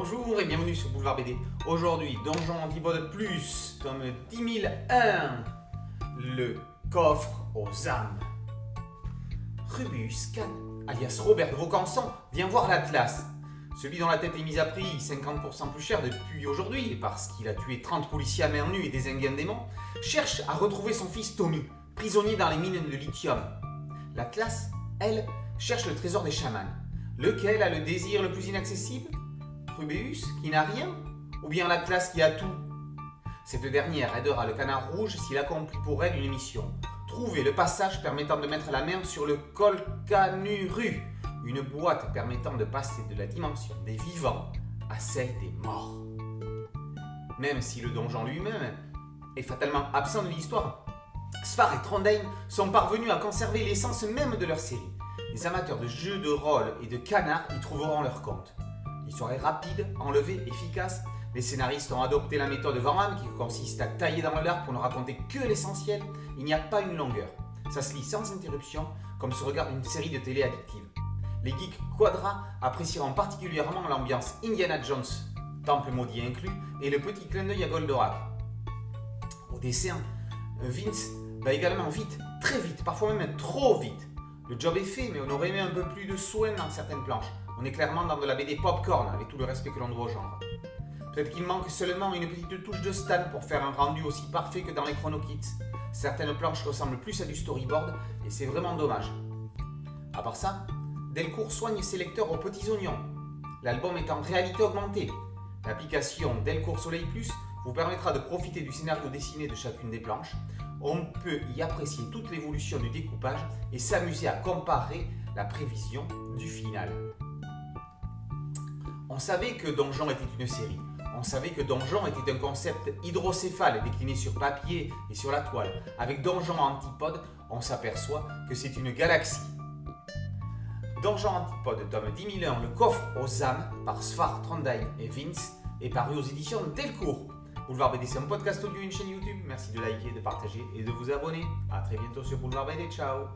Bonjour et bienvenue sur Boulevard BD. Aujourd'hui, Donjon Antipode Plus, tome 10001, le coffre aux âmes. Rubus Can, alias Robert de Vaucanson, vient voir l'Atlas. Celui dont la tête est mise à prix 50% plus cher depuis aujourd'hui, parce qu'il a tué 30 policiers à main nue et désingué un démon, cherche à retrouver son fils Tommy, prisonnier dans les mines de lithium. L'Atlas, elle, cherche le trésor des chamans. Lequel a le désir le plus inaccessible? Rubéus, qui n'a rien Ou bien l'Atlas qui a tout Cette dernière aidera le canard rouge s'il accomplit pour elle une mission. Trouver le passage permettant de mettre la main sur le Colcanuru, une boîte permettant de passer de la dimension des vivants à celle des morts. Même si le donjon lui-même est fatalement absent de l'histoire, Sfar et Trondheim sont parvenus à conserver l'essence même de leur série. Les amateurs de jeux de rôle et de canards y trouveront leur compte. L'histoire est rapide, enlevée, efficace. Les scénaristes ont adopté la méthode Van Hamme qui consiste à tailler dans le lard pour ne raconter que l'essentiel. Il n'y a pas une longueur. Ça se lit sans interruption, comme se regarde une série de télé addictive. Les geeks Quadra apprécieront particulièrement l'ambiance Indiana Jones, temple maudit inclus, et le petit clin d'œil à Goldorak. Au dessin, Vince va également vite, très vite, parfois même trop vite. Le job est fait, mais on aurait aimé un peu plus de soin dans certaines planches. On est clairement dans de la BD popcorn, avec tout le respect que l'on doit au genre. Peut-être qu'il manque seulement une petite touche de Stan pour faire un rendu aussi parfait que dans les Chrono Kids. Certaines planches ressemblent plus à du storyboard, et c'est vraiment dommage. À part ça, Delcourt soigne ses lecteurs aux petits oignons. L'album est en réalité augmentée. L'application Delcourt Soleil Plus vous permettra de profiter du scénario dessiné de chacune des planches. On peut y apprécier toute l'évolution du découpage et s'amuser à comparer la prévision du final. On savait que Donjon était une série. On savait que Donjon était un concept hydrocéphale décliné sur papier et sur la toile. Avec Donjon Antipode, on s'aperçoit que c'est une galaxie. Donjon Antipode, tome 10 001, le coffre aux âmes, par Sfar, Trondheim et Vince, est paru aux éditions Delcourt. Boulevard BD, c'est un podcast audio une chaîne YouTube. Merci de liker, de partager et de vous abonner. A très bientôt sur Boulevard BD. Ciao